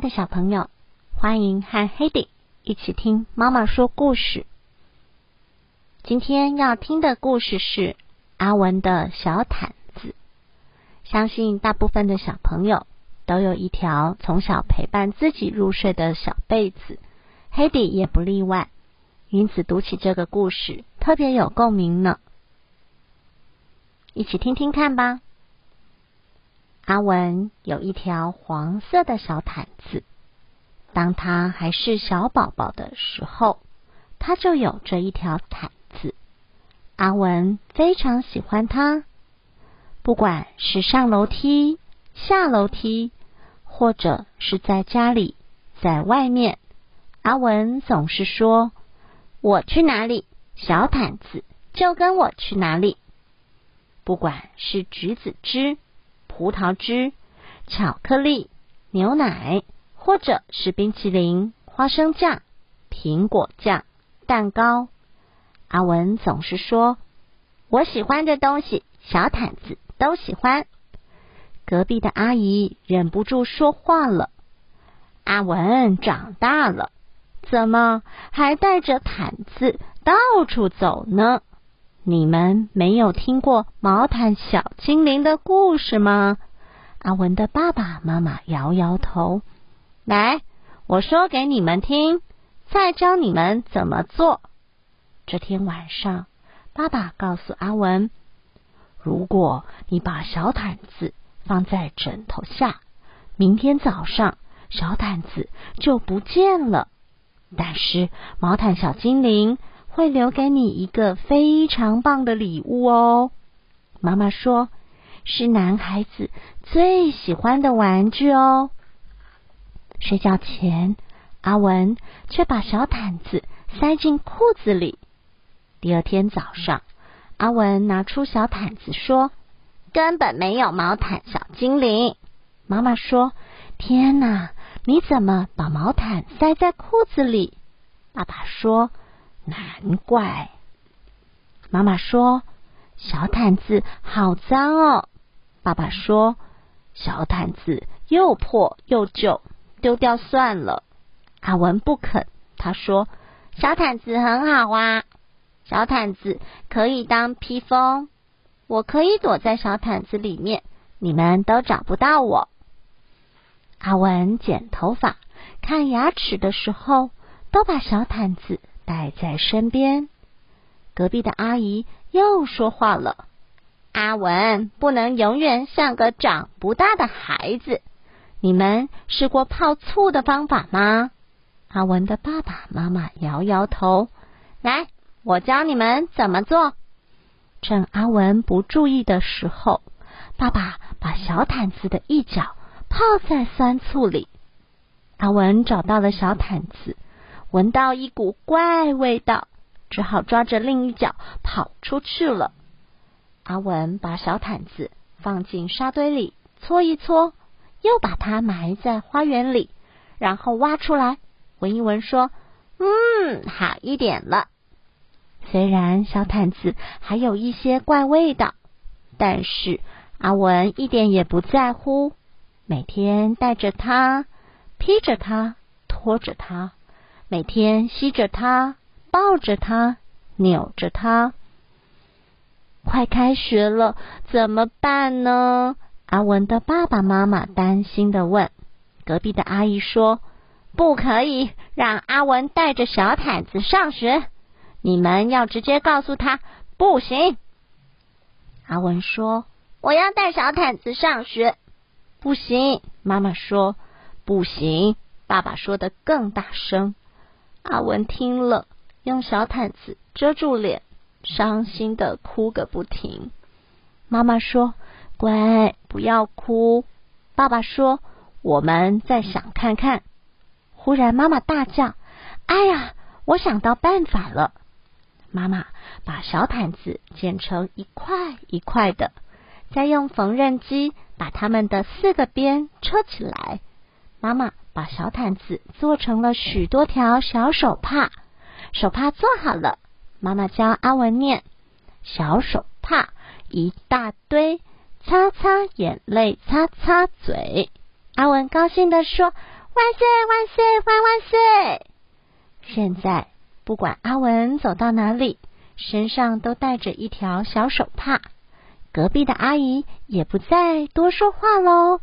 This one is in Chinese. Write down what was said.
的小朋友，欢迎和黑迪一起听妈妈说故事。今天要听的故事是阿文的小毯子。相信大部分的小朋友都有一条从小陪伴自己入睡的小被子，黑迪也不例外。因此，读起这个故事特别有共鸣呢。一起听听看吧。阿文有一条黄色的小毯子，当他还是小宝宝的时候，他就有这一条毯子。阿文非常喜欢它，不管是上楼梯、下楼梯，或者是在家里、在外面，阿文总是说：“我去哪里，小毯子就跟我去哪里。”不管是橘子汁。葡萄汁、巧克力、牛奶，或者是冰淇淋、花生酱、苹果酱、蛋糕。阿文总是说：“我喜欢的东西，小毯子都喜欢。”隔壁的阿姨忍不住说话了：“阿文长大了，怎么还带着毯子到处走呢？”你们没有听过毛毯小精灵的故事吗？阿文的爸爸妈妈摇摇头。来，我说给你们听，再教你们怎么做。这天晚上，爸爸告诉阿文：如果你把小毯子放在枕头下，明天早上小毯子就不见了。但是毛毯小精灵。会留给你一个非常棒的礼物哦。妈妈说，是男孩子最喜欢的玩具哦。睡觉前，阿文却把小毯子塞进裤子里。第二天早上，阿文拿出小毯子说：“根本没有毛毯小精灵。”妈妈说：“天哪，你怎么把毛毯塞在裤子里？”爸爸说。难怪，妈妈说小毯子好脏哦。爸爸说小毯子又破又旧，丢掉算了。阿文不肯，他说小毯子很好啊，小毯子可以当披风，我可以躲在小毯子里面，你们都找不到我。阿文剪头发、看牙齿的时候，都把小毯子。带在身边。隔壁的阿姨又说话了：“阿文不能永远像个长不大的孩子。你们试过泡醋的方法吗？”阿文的爸爸妈妈摇摇头。来，我教你们怎么做。趁阿文不注意的时候，爸爸把小毯子的一角泡在酸醋里。阿文找到了小毯子。闻到一股怪味道，只好抓着另一脚跑出去了。阿文把小毯子放进沙堆里搓一搓，又把它埋在花园里，然后挖出来闻一闻，说：“嗯，好一点了。”虽然小毯子还有一些怪味道，但是阿文一点也不在乎，每天带着它，披着它，拖着它。每天吸着它，抱着它，扭着它。快开学了，怎么办呢？阿文的爸爸妈妈担心的问。隔壁的阿姨说：“不可以让阿文带着小毯子上学，你们要直接告诉他不行。”阿文说：“我要带小毯子上学。”不行，妈妈说：“不行。”爸爸说的更大声。阿文听了，用小毯子遮住脸，伤心的哭个不停。妈妈说：“乖，不要哭。”爸爸说：“我们再想看看。”忽然，妈妈大叫：“哎呀，我想到办法了！”妈妈把小毯子剪成一块一块的，再用缝纫机把它们的四个边车起来。妈妈。把小毯子做成了许多条小手帕，手帕做好了，妈妈教阿文念：小手帕一大堆，擦擦眼泪，擦擦嘴。阿文高兴地说：“万岁万岁万万岁！现在不管阿文走到哪里，身上都带着一条小手帕。隔壁的阿姨也不再多说话喽。